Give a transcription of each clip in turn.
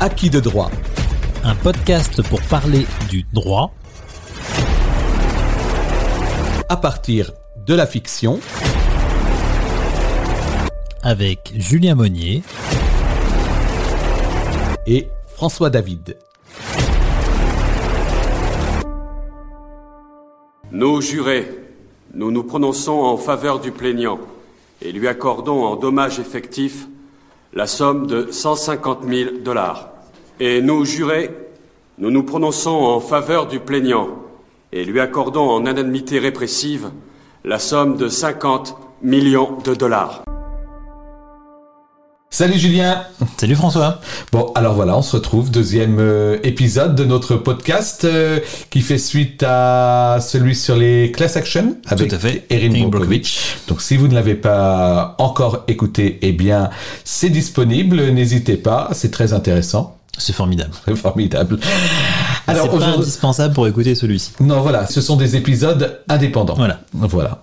Acquis de droit. Un podcast pour parler du droit à partir de la fiction avec Julien Monnier et François David. Nos jurés, nous nous prononçons en faveur du plaignant et lui accordons en dommages effectifs la somme de 150 000 dollars. Et nous jurés, nous nous prononçons en faveur du plaignant et lui accordons en indemnité répressive la somme de 50 millions de dollars. Salut Julien Salut François Bon, alors voilà, on se retrouve, deuxième euh, épisode de notre podcast euh, qui fait suite à celui sur les class action avec Tout à fait. Erin Brockovich. Donc si vous ne l'avez pas encore écouté, eh bien c'est disponible, n'hésitez pas, c'est très intéressant. C'est formidable. C'est formidable. Alors, c'est pas indispensable pour écouter celui-ci. Non, voilà, ce sont des épisodes indépendants. Voilà. Voilà.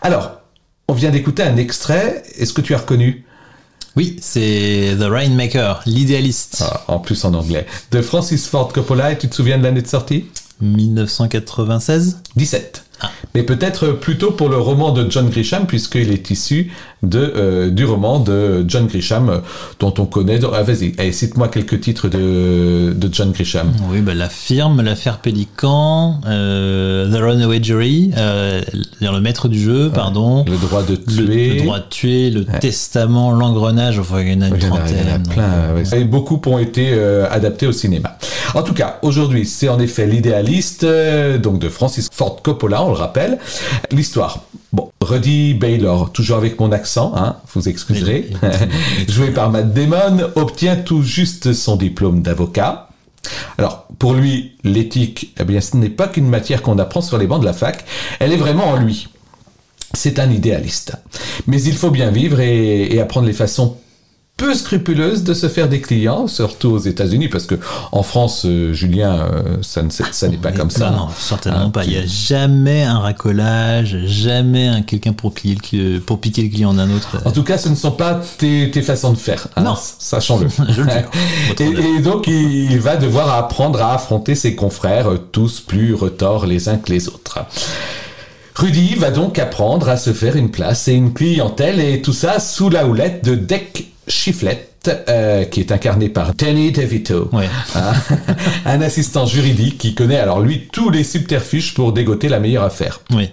Alors, on vient d'écouter un extrait. Est-ce que tu as reconnu? Oui, c'est The Rainmaker, l'idéaliste. Ah, En plus en anglais. De Francis Ford Coppola, et tu te souviens de l'année de sortie? 1996 17. Ah. Mais peut-être plutôt pour le roman de John Grisham, puisqu'il est issu de, euh, du roman de John Grisham, euh, dont on connaît. Ah, vas-y, allez, cite-moi quelques titres de, de John Grisham. Oui, bah, la firme, l'affaire Pélican, euh, The Runaway Jury, euh, le maître du jeu, pardon, Le droit de tuer. le droit de tuer, le testament, l'engrenage, enfin il y en a une trentaine. il y en a plein. ouais. Et beaucoup ont été adaptés au cinéma. En tout cas, aujourd'hui, c'est en effet l'idéaliste, euh, donc de Francis Ford Coppola, on le rappelle. L'histoire. Bon, Rudy Baylor, toujours avec mon accent, hein, vous excuserez, joué par Matt Damon, obtient tout juste son diplôme d'avocat. Alors, pour lui, l'éthique, eh bien, ce n'est pas qu'une matière qu'on apprend sur les bancs de la fac, elle est vraiment en lui. C'est un idéaliste. Mais il faut bien vivre et, et apprendre les façons peu scrupuleuses de se faire des clients, surtout aux États-Unis, parce que en France, euh, Julien, euh, ça ne ça n'est pas mais comme ça. Non, certainement Ah, pas. Il n'y a jamais un racolage, jamais un quelqu'un pour, cli- pour piquer le client d'un autre. En tout cas, ce ne sont pas tes, tes façons de faire. hein, Non. Sachons-le. Je le honneur. et, et donc, il, il va devoir apprendre à affronter ses confrères, euh, tous plus retors les uns que les autres. Rudy va donc apprendre à se faire une place et une clientèle, et tout ça sous la houlette de Deck Shiflett, euh, qui est incarné par Danny DeVito. Hein, un assistant juridique qui connaît alors lui tous les subterfuges pour dégoter la meilleure affaire. Oui.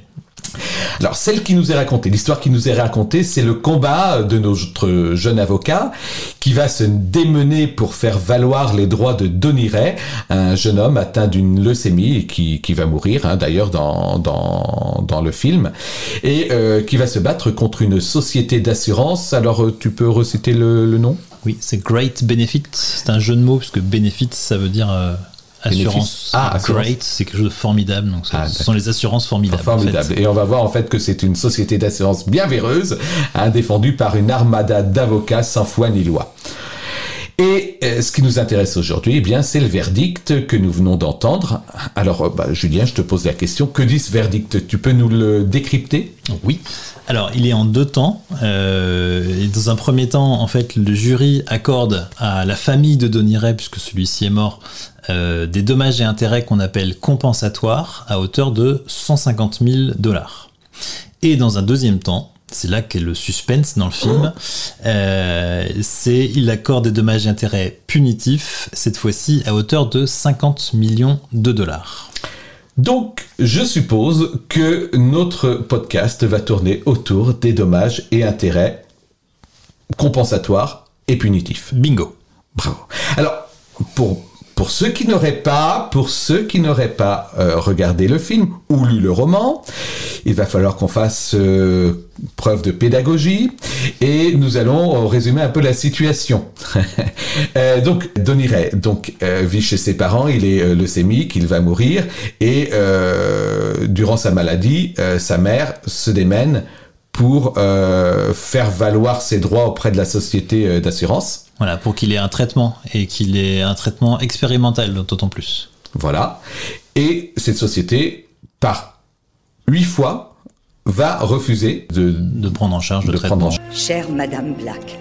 Alors, celle qui nous est racontée, l'histoire qui nous est racontée, c'est le combat de notre jeune avocat qui va se démener pour faire valoir les droits de Donny Ray, un jeune homme atteint d'une leucémie et qui, qui va mourir, hein, d'ailleurs, dans, dans, dans le film, et euh, qui va se battre contre une société d'assurance. Alors, euh, tu peux reciter le, nom? Oui, c'est Great Benefit. C'est un jeu de mots, puisque Benefit, ça veut dire euh. Assurance. Ah, assurance. Great, c'est quelque chose de formidable. Donc, ce- Ah, ce sont les assurances formidables. en Formidable. fait. Et on va voir en fait que c'est une société d'assurance bien véreuse, hein, défendue par une armada d'avocats sans foi ni loi. Et euh, ce qui nous intéresse aujourd'hui, eh bien, c'est le verdict que nous venons d'entendre. Alors, euh, bah, Julien, je te pose la question. Que dit ce verdict? Tu peux nous le décrypter? Oui. Alors, il est en deux temps. Euh, et dans un premier temps, en fait, le jury accorde à la famille de Donny Ray, puisque celui-ci est mort, euh, des dommages et intérêts qu'on appelle compensatoires à hauteur de 150 000 dollars. Et dans un deuxième temps, c'est là qu'est le suspense dans le film, euh, c'est il accorde des dommages et intérêts punitifs, cette fois-ci à hauteur de 50 millions de dollars. Donc, je suppose que notre podcast va tourner autour des dommages et intérêts compensatoires et punitifs. Bingo. Bravo. Alors, pour, pour ceux qui n'auraient pas, pour ceux qui n'auraient pas euh, regardé le film ou lu le roman, il va falloir qu'on fasse euh, preuve de pédagogie et nous allons euh, résumer un peu la situation. Euh, donc, Donny Ray donc, euh, vit chez ses parents, il est euh, leucémique, il va mourir et euh, durant sa maladie, euh, sa mère se démène pour euh, faire valoir ses droits auprès de la société euh, d'assurance. Voilà, pour qu'il ait un traitement et qu'il ait un traitement expérimental, d'autant plus. Voilà. Et cette société, par huit fois, va refuser de, De prendre en charge le de traitement. prendre en charge. Chère Madame Black,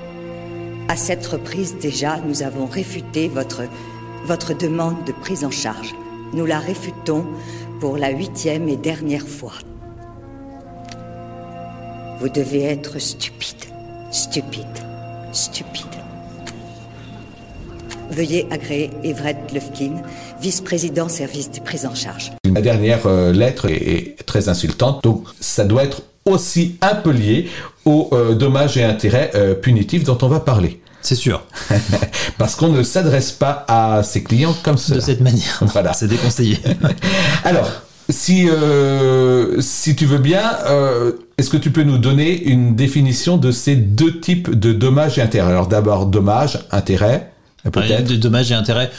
À cette reprise déjà, nous avons réfuté votre, votre demande de prise en charge. Nous la réfutons pour la huitième et dernière fois. Vous devez être stupide, stupide, stupide. Veuillez agréer Everett Lufkin, vice-président service de prise en charge. La dernière euh, lettre est, est très insultante, donc ça doit être aussi un peu lié aux euh, dommages et intérêts euh, punitifs dont on va parler. C'est sûr. Parce qu'on ne s'adresse pas à ses clients comme ça. De cette manière. Voilà. C'est déconseillé. Alors, si, euh, si tu veux bien, euh, est-ce que tu peux nous donner une définition de ces deux types de dommages et intérêts? Alors d'abord, dommages, intérêts, Ouais, peut-être. de dommages et intérêts.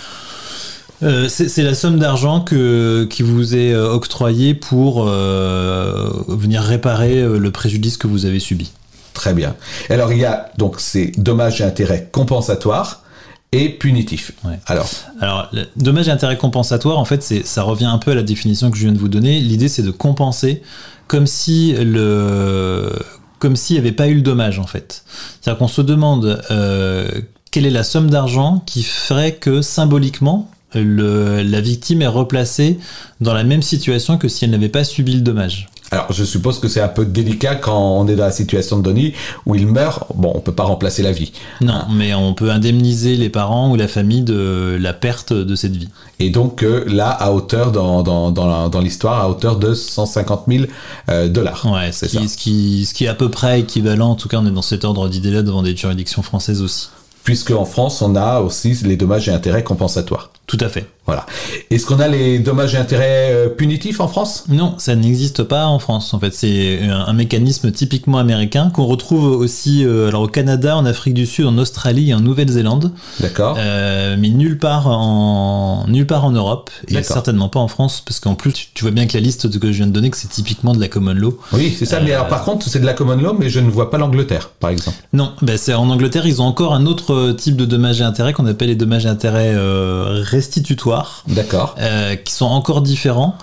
Euh, c'est c'est la somme d'argent que qui vous est euh, octroyée pour euh, venir réparer le préjudice que vous avez subi. Très bien. Alors il y a donc ces dommages et intérêts compensatoires et punitifs. Ouais. Alors, Alors, le dommage et intérêt compensatoire, en fait, c'est ça revient un peu à la définition que je viens de vous donner. L'idée, c'est de compenser comme si le comme s'il n'y avait pas eu le dommage, en fait. C'est-à-dire qu'on se demande euh, quelle est la somme d'argent qui ferait que symboliquement le, la victime est replacée dans la même situation que si elle n'avait pas subi le dommage. Alors je suppose que c'est un peu délicat quand on est dans la situation de Donnie où il meurt. Bon, on peut pas remplacer la vie. Non, mais on peut indemniser les parents ou la famille de la perte de cette vie. Et donc euh, là, à hauteur dans, dans, dans, l'histoire, à hauteur de 150 000 euh, dollars. Ouais, ce c'est ça. qui, ce, qui, ce qui est à peu près équivalent, en tout cas on est dans cet ordre d'idée-là devant des juridictions françaises aussi. Puisque en France, on a aussi les dommages et intérêts compensatoires. Tout à fait. Voilà. Est-ce qu'on a les dommages et intérêts euh, punitifs en France? Non, ça n'existe pas en France. En fait, c'est un, un mécanisme typiquement américain qu'on retrouve aussi euh, alors au Canada, en Afrique du Sud, en Australie et en Nouvelle-Zélande, D'accord. euh, mais nulle part en nulle part en Europe et certainement pas en France, parce qu'en plus tu, tu vois bien que la liste que je viens de donner, que c'est typiquement de la common law. Oui, c'est ça. Mais alors, par contre, c'est de la common law, mais je ne vois pas l'Angleterre, par exemple. Non, ben c'est en Angleterre, ils ont encore un autre euh, type de dommages et intérêts qu'on appelle les dommages et intérêts euh, restitutoires. D'accord. euh, qui sont encore différents,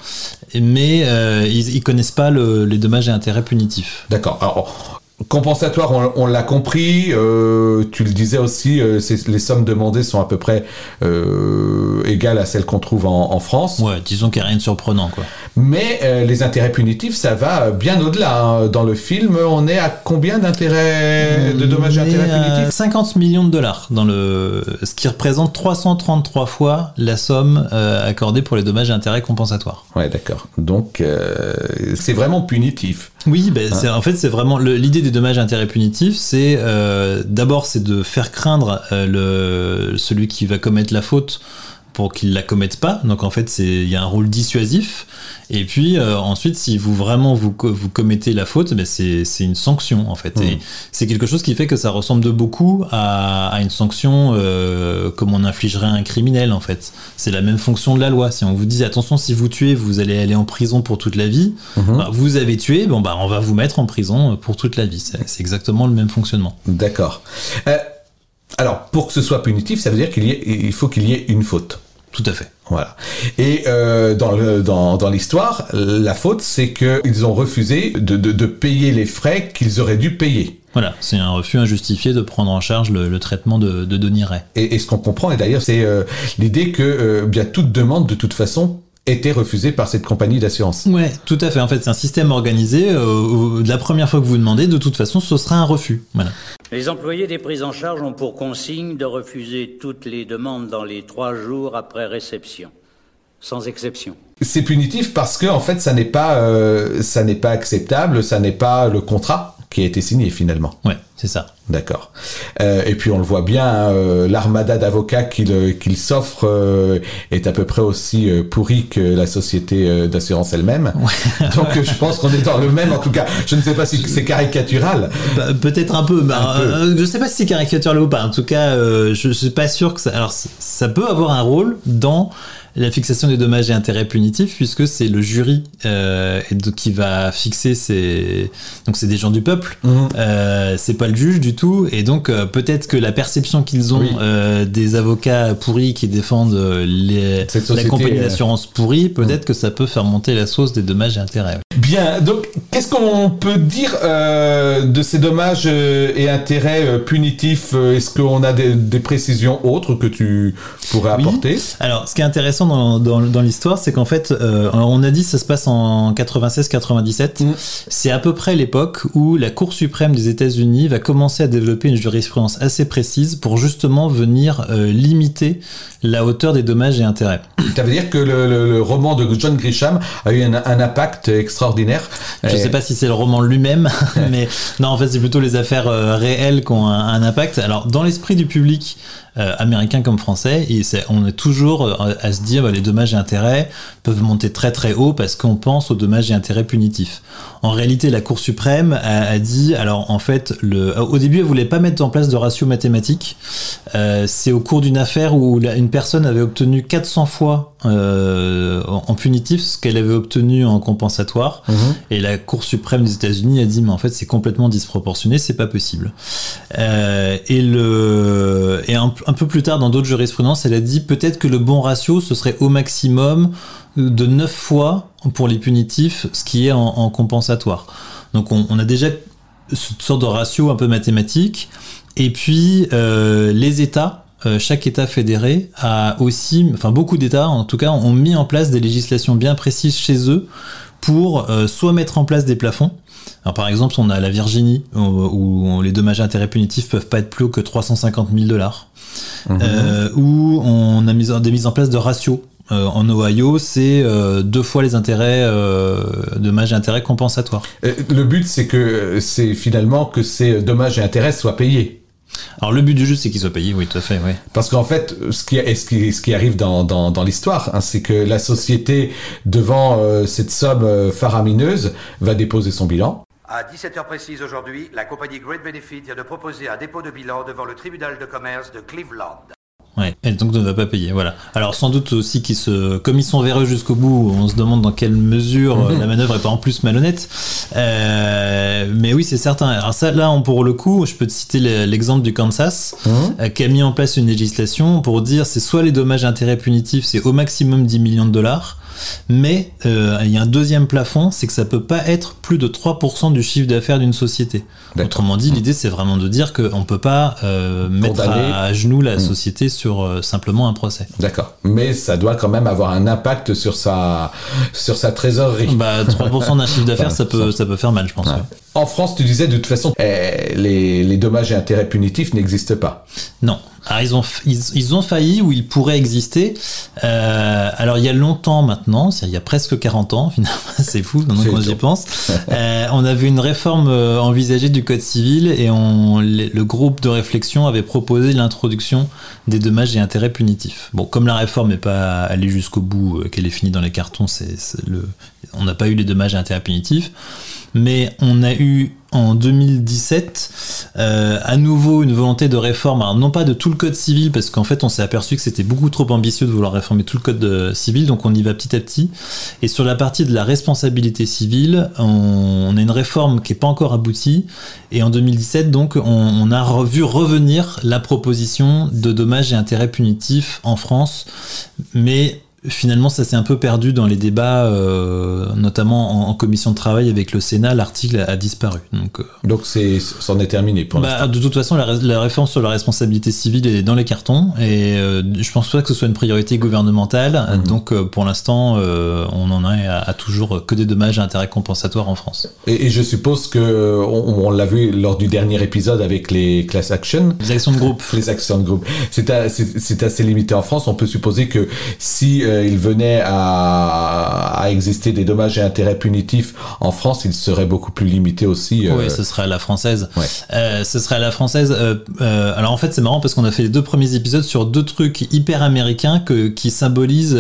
mais euh, ils, ils connaissent pas le- les dommages et intérêts punitifs. D'accord. Alors, compensatoire, on, on l'a compris. euh, tu le disais aussi, euh, les sommes demandées sont à peu près euh, égales à celles qu'on trouve en, en France. Ouais, disons qu'il n'y a rien de surprenant, quoi. Mais les intérêts punitifs, ça va bien au-delà. hein. Dans le film, on est à combien d'intérêts, de dommages et intérêts punitifs? 50 millions de dollars, dans le, ce qui représente 333 fois la somme accordée pour les dommages et intérêts compensatoires. Ouais, d'accord. Donc, c'est vraiment punitif. Oui, ben, c'est, en fait, c'est vraiment l'idée des dommages et intérêts punitifs. C'est euh, d'abord, c'est de faire craindre euh, le, celui qui va commettre la faute pour qu'il la commette pas. Donc en fait, il y a un rôle dissuasif. Et puis euh, ensuite, si vous vraiment vous, vous commettez la faute, ben c'est c'est une sanction en fait. Et c'est quelque chose qui fait que ça ressemble de beaucoup à, à une sanction euh, comme on infligerait à un criminel en fait. C'est la même fonction de la loi. Si on vous dit attention, si vous tuez, vous allez aller en prison pour toute la vie. Bah, vous avez tué, bon bah on va vous mettre en prison pour toute la vie. C'est exactement le même fonctionnement. D'accord. Euh, alors, pour que ce soit punitif, ça veut dire qu'il faut qu'il y ait une faute. Tout à fait. Voilà. Et euh, dans le- dans, dans l'histoire, la faute, c'est qu'ils ont refusé de, de, de payer les frais qu'ils auraient dû payer. Voilà, c'est un refus injustifié de prendre en charge le, le traitement de, de Denis Ray. Et, et ce qu'on comprend, et d'ailleurs, c'est euh, l'idée que euh, bien toute demande, de toute façon, était refusée par cette compagnie d'assurance. Ouais, tout à fait. En fait, c'est un système organisé. euh, où la première fois que vous demandez, de toute façon, ce sera un refus. Voilà. Les employés des prises en charge ont pour consigne de refuser toutes les demandes dans les trois jours après réception, sans exception. C'est punitif parce que en fait, ça n'est pas, euh, ça n'est pas acceptable, ça n'est pas le contrat qui a été signé finalement. Ouais, c'est ça. D'accord. Euh, et puis on le voit bien, hein, euh, l'armada d'avocats qu'il euh, qu'il s'offre euh, est à peu près aussi euh, pourri que la société d'assurance elle-même. Donc je pense qu'on est dans le même. En tout cas, je ne sais pas si c'est caricatural. Bah, Peut-être un peu. Bah, Un peu. je sais pas si c'est caricatural ou pas. En tout cas, je, suis pas sûr que ça. Alors, ça peut avoir un rôle dans la fixation des dommages et intérêts punitifs, puisque c'est le jury euh, qui va fixer ces. Donc, c'est des gens du peuple. Mhm. Euh, c'est pas le juge du tout. Et donc, euh, peut-être que la perception qu'ils ont Oui. euh, des avocats pourris qui défendent les, la compagnie d'assurance pourrie, peut-être que ça peut faire monter la sauce des dommages et intérêts. Bien, donc qu'est-ce qu'on peut dire euh, de ces dommages euh, et intérêts euh, punitifs Est-ce qu'on a des, des, précisions autres que tu pourrais apporter? Oui. Alors, ce qui est intéressant dans, dans, dans l'histoire, c'est qu'en fait, euh, on a dit que ça se passe en 96-97. Mm. C'est à peu près l'époque où la Cour suprême des États-Unis va commencer à développer une jurisprudence assez précise pour justement venir euh, limiter la hauteur des dommages et intérêts. Ça veut dire que le, le, le roman de John Grisham a eu un, un impact extraordinaire. Je ne sais pas si c'est le roman lui-même, mais non, en fait, c'est plutôt les affaires euh, réelles qui ont un, un impact. Alors, dans l'esprit du public, euh, américain comme français, et on est toujours euh, à se dire bah, les dommages et intérêts peuvent monter très très haut parce qu'on pense aux dommages et intérêts punitifs. En réalité, la Cour suprême a, a dit, alors en fait, le, au début, elle voulait pas mettre en place de ratio mathématique. Euh, c'est au cours d'une affaire où la, une personne avait obtenu 400 fois euh, en punitif ce qu'elle avait obtenu en compensatoire, Mhm. et la Cour suprême des États-Unis a dit, mais en fait, c'est complètement disproportionné, c'est pas possible. Euh, et le et un, un peu plus tard, dans d'autres jurisprudences, elle a dit peut-être que le bon ratio, ce serait au maximum de 9 fois pour les punitifs, ce qui est en, en compensatoire. Donc on, on, a déjà cette sorte de ratio un peu mathématique. Et puis euh, les États, euh, chaque État fédéré a aussi, enfin beaucoup d'États en tout cas, ont mis en place des législations bien précises chez eux pour euh, soit mettre en place des plafonds. Alors, par exemple, on a la Virginie où, où les dommages et intérêts punitifs peuvent pas être plus haut que 350 000 dollars, Mhm. euh, où on a mis des mises en place de ratios. Euh, en Ohio, c'est euh, deux fois les intérêts, euh, dommages et intérêts compensatoires. Euh, Le but, c'est que c'est finalement que ces dommages et intérêts soient payés. Alors le but du jeu, c'est qu'il soit payé, oui, tout à fait, oui. Parce qu'en fait, ce qui, ce qui, ce qui arrive dans, dans, dans l'histoire, hein, c'est que la société, devant euh, cette somme euh, faramineuse, va déposer son bilan. À 17h précises aujourd'hui, la compagnie Great Benefit vient de proposer un dépôt de bilan devant le tribunal de commerce de Cleveland. Ouais, et donc ne va pas payer, voilà. Alors sans doute aussi qu'ils se, comme ils sont véreux jusqu'au bout, on se demande dans quelle mesure Mhm. la manœuvre est pas en plus malhonnête. Euh, mais oui, c'est certain. Alors ça, là, on, pour le coup, je peux te citer le- l'exemple du Kansas, Mhm. euh, qui a mis en place une législation pour dire c'est soit les dommages et intérêts punitifs, c'est au maximum 10 millions de dollars, mais euh, il y a un deuxième plafond, c'est que ça peut pas être plus de 3% du chiffre d'affaires d'une société. Autrement dit, l'idée c'est vraiment de dire qu'on peut pas euh, mettre à, à genoux la Mm. société sur euh, simplement un procès. D'accord. Mais ça doit quand même avoir un impact sur sa, sur sa trésorerie. Bah 3% d'un chiffre d'affaires, ça peut ça peut faire mal, je pense. Ouais. ouais. En France, tu disais de toute façon, eh, les, les dommages et intérêts punitifs n'existent pas. Non. Alors ils ont ils, ils ont failli ou ils pourraient exister. Euh, alors il y a longtemps maintenant, il y a presque 40 ans finalement, c'est fou maintenant j'y tôt. pense. Euh, on avait une réforme euh, envisagée du code civil et on, le groupe de réflexion avait proposé l'introduction des dommages et intérêts punitifs. Bon, comme la réforme n'est pas allée jusqu'au bout, qu'elle est finie dans les cartons, c'est le, on n'a pas eu les dommages et intérêts punitifs. Mais on a eu en 2017 euh, à nouveau une volonté de réforme, alors non pas de tout le code civil, parce qu'en fait on s'est aperçu que c'était beaucoup trop ambitieux de vouloir réformer tout le code euh, civil, donc on y va petit à petit. Et sur la partie de la responsabilité civile, on, a une réforme qui n'est pas encore aboutie, et en 2017 donc on, on a revu revenir la proposition de dommages et intérêts punitifs en France, mais finalement, ça s'est un peu perdu dans les débats, euh, notamment en, en commission de travail avec le Sénat. L'article a, a disparu. Donc, euh, Donc c'est, c'en est terminé pour l'instant. bah, de toute façon, la, la réforme sur la responsabilité civile est dans les cartons et euh, je pense pas que ce soit une priorité gouvernementale. Mhm. Donc, euh, pour l'instant, on en est à, à toujours que des dommages et intérêts compensatoires en France. Et, et je suppose que on, on l'a vu lors du dernier épisode avec les class action. Les actions de groupe. Les actions de groupe. C'est a- c'est- c'est assez limité en France. On peut supposer que si euh, il venait à, à exister des dommages et intérêts punitifs en France, il serait beaucoup plus limité aussi. euh, Oui, ce serait à la française. Ouais. Euh, ce serait à la française. alors en fait, c'est marrant parce qu'on a fait les deux premiers épisodes sur deux trucs hyper américains que, qui symbolisent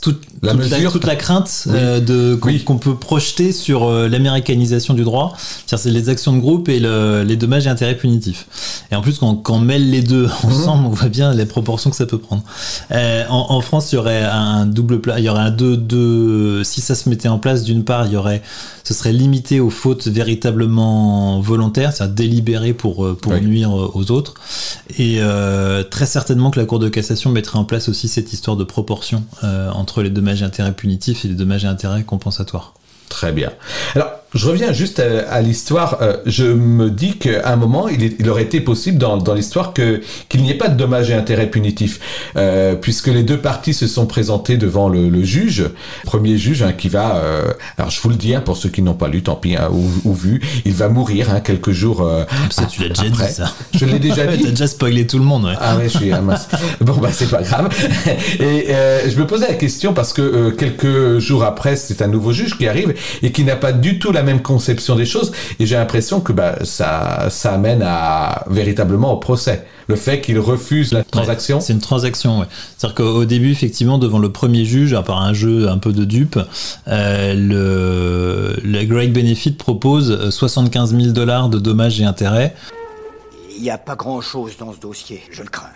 toute, La toute, mesure. toute la crainte Oui. euh, de qu'on Oui. peut projeter sur euh, l'américanisation du droit. C'est-à-dire c'est les actions de groupe et le- les dommages et intérêts punitifs. Et en plus, quand, quand on mêle les deux ensemble, on voit bien les proportions que ça peut prendre. Euh, en, en France, aurait un double plat, il y aurait un deux, deux, si ça se mettait en place, d'une part, il y aurait, ce serait limité aux fautes véritablement volontaires, c'est-à-dire délibérées pour, euh, pour Oui. nuire euh, aux autres. Et euh, très certainement que la Cour de cassation mettrait en place aussi cette histoire de proportion euh, entre les dommages et intérêts punitifs et les dommages et intérêts compensatoires. Très bien. Alors, je reviens juste à, à l'histoire. Euh, je me dis qu'à un moment, il, est- il aurait été possible dans, dans l'histoire que qu'il n'y ait pas de dommages et intérêts punitifs, euh, puisque les deux parties se sont présentées devant le, le juge, premier juge hein, qui va. euh, alors, je vous le dis hein, pour ceux qui n'ont pas lu, tant pis, hein, ou, ou vu, il va mourir hein, quelques jours. euh, Ça, tu l'as déjà après. dit, ça. Je l'ai déjà dit. T'as déjà spoilé tout le monde, ouais. Ah ouais, je suis ah, mince. Bon bah c'est pas grave. Et euh, je me posais la question parce que euh, quelques jours après, c'est un nouveau juge qui arrive et qui n'a pas du tout la même conception des choses. Et j'ai l'impression que bah ça ça amène à véritablement au procès. Le fait qu'il refuse la transaction. Ouais, c'est une transaction, ouais. C'est-à-dire qu'au début, effectivement, devant le premier juge, à part un jeu un peu de dupe, euh, le, le Great Benefit propose euh, 75 000 dollars de dommages et intérêts. Il n'y a pas grand-chose dans ce dossier, je le crains.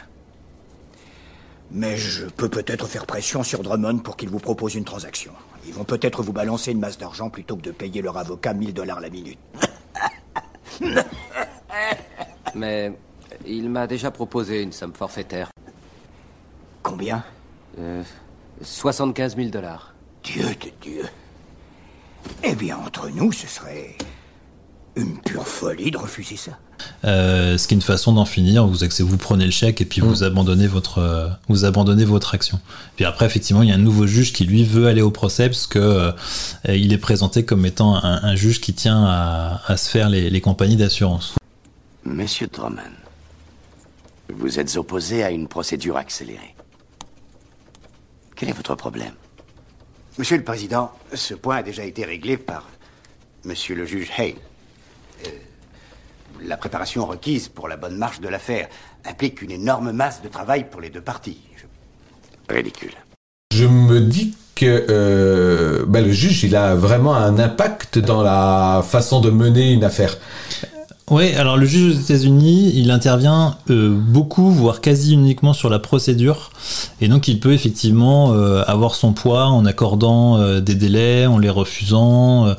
Mais je peux peut-être faire pression sur Drummond pour qu'il vous propose une transaction. Ils vont peut-être vous balancer une masse d'argent plutôt que de payer leur avocat 1000 dollars la minute. Mais il m'a déjà proposé une somme forfaitaire. Combien? Euh, 75 000 dollars. Dieu de Dieu. Eh bien, entre nous, ce serait une pure folie de refuser ça. Euh, ce qui est une façon d'en finir. Vous, vous prenez le chèque et puis vous abandonnez votre, euh, vous abandonnez votre action. Puis après, effectivement, il y a un nouveau juge qui lui veut aller au procès parce que euh, il est présenté comme étant un, un juge qui tient à, à se faire les, les compagnies d'assurance. Monsieur Drummond, vous êtes opposé à une procédure accélérée. Quel est votre problème? Monsieur le Président, ce point a déjà été réglé par Monsieur le juge Hale. Euh, la préparation requise pour la bonne marche de l'affaire implique une énorme masse de travail pour les deux parties. Je- Ridicule. Je me dis que euh, bah, le juge, il a vraiment un impact dans la façon de mener une affaire. Oui, alors le juge aux États-Unis, il intervient euh, beaucoup, voire quasi uniquement sur la procédure, et donc il peut effectivement euh, avoir son poids en accordant euh, des délais, en les refusant, euh,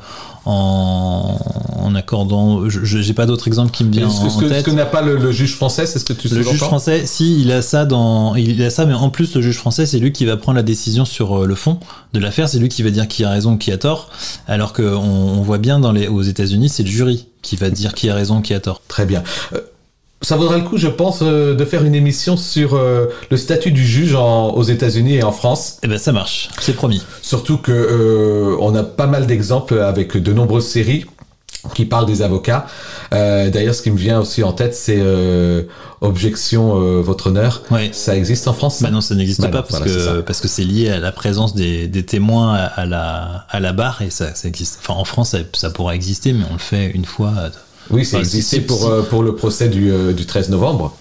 en, en accordant. Je j'ai pas d'autres exemples qui me viennent en, que, ce que- ce tête. que n'a pas le, le juge français, c'est ce que tu Le juge français, si il a ça dans, il a ça, mais en plus le juge français, c'est lui qui va prendre la décision sur euh, le fond de l'affaire, c'est lui qui va dire qui a raison, qui a tort, alors que on, on voit bien dans les, aux États-Unis, c'est le jury qui va dire qui a raison, qui a tort. Très bien. Euh, ça vaudrait le coup, je pense, euh, de faire une émission sur euh, le statut du juge en- aux États-Unis et en France. Eh ben ça marche, c'est promis. Surtout que euh, on a pas mal d'exemples avec de nombreuses séries qui parlent des avocats. Euh, D'ailleurs, ce qui me vient aussi en tête, c'est Objection, votre honneur. Ouais. Ça existe en France Bah non, ça n'existe Bah pas non, parce voilà, que parce que c'est lié à la présence des, des témoins à, à la à la barre et ça, ça existe. Enfin, en France, ça, ça pourra exister, mais on le fait une fois. Oui, c'est Enfin, existé pour, euh, pour le procès du, euh, du 13 novembre.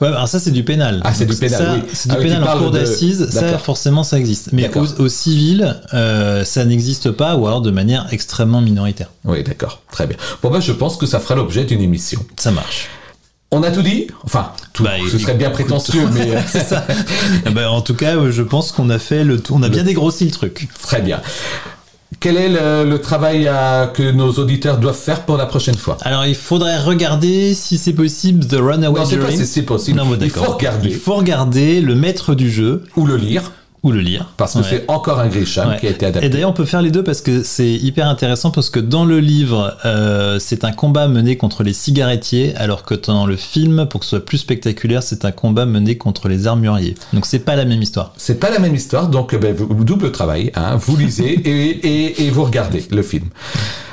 Ouais, alors ça c'est du pénal. Ah, c'est du pénal, ça, oui. C'est du Ah oui, pénal en cour de- d'assises, ça D'accord. forcément ça existe. Mais au, au civil, euh, ça n'existe pas ou alors de manière extrêmement minoritaire. Oui, d'accord. Très bien. Bon, ben, je pense que ça fera l'objet d'une émission. Ça marche. On a tout dit? Enfin, tout. Bah, ce serait bien prétentieux, mais ça. Ben, en tout cas, je pense qu'on a fait le tour, on a bien dégrossi le truc. très bien. Quel est le, le travail à- que nos auditeurs doivent faire pour la prochaine fois Alors, il faudrait regarder si c'est possible The Runaway Non, c'est pas Dream. si c'est possible. Non, bon, Il faut regarder. Il faut regarder le maître du jeu ou le lire, ou le lire. parce que Ouais. c'est encore un Grisham Ouais. qui a été Et adapté. d'ailleurs, on peut faire les deux parce que c'est hyper intéressant parce que dans le livre, euh, c'est un combat mené contre les cigarettiers, alors que dans le film, pour que ce soit plus spectaculaire, c'est un combat mené contre les armuriers. Donc c'est pas la même histoire. C'est pas la même histoire, donc ben, vous- double travail. Hein, vous lisez et, et, et vous regardez le film.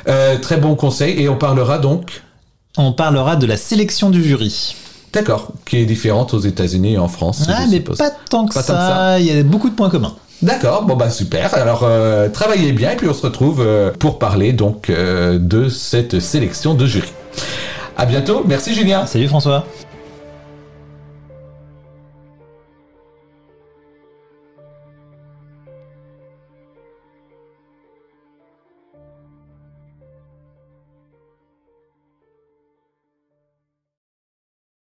Euh, très bon conseil, et on parlera donc, On parlera de la sélection du jury. D'accord, qui est différente aux États-Unis et en France. Ah, mais suppose. pas tant que Pas ça. Il y a beaucoup de points communs. D'accord, bon bah super. Alors euh, travaillez bien et puis on se retrouve euh, pour parler donc euh, de cette sélection de jury. À bientôt, merci Julien. Salut François.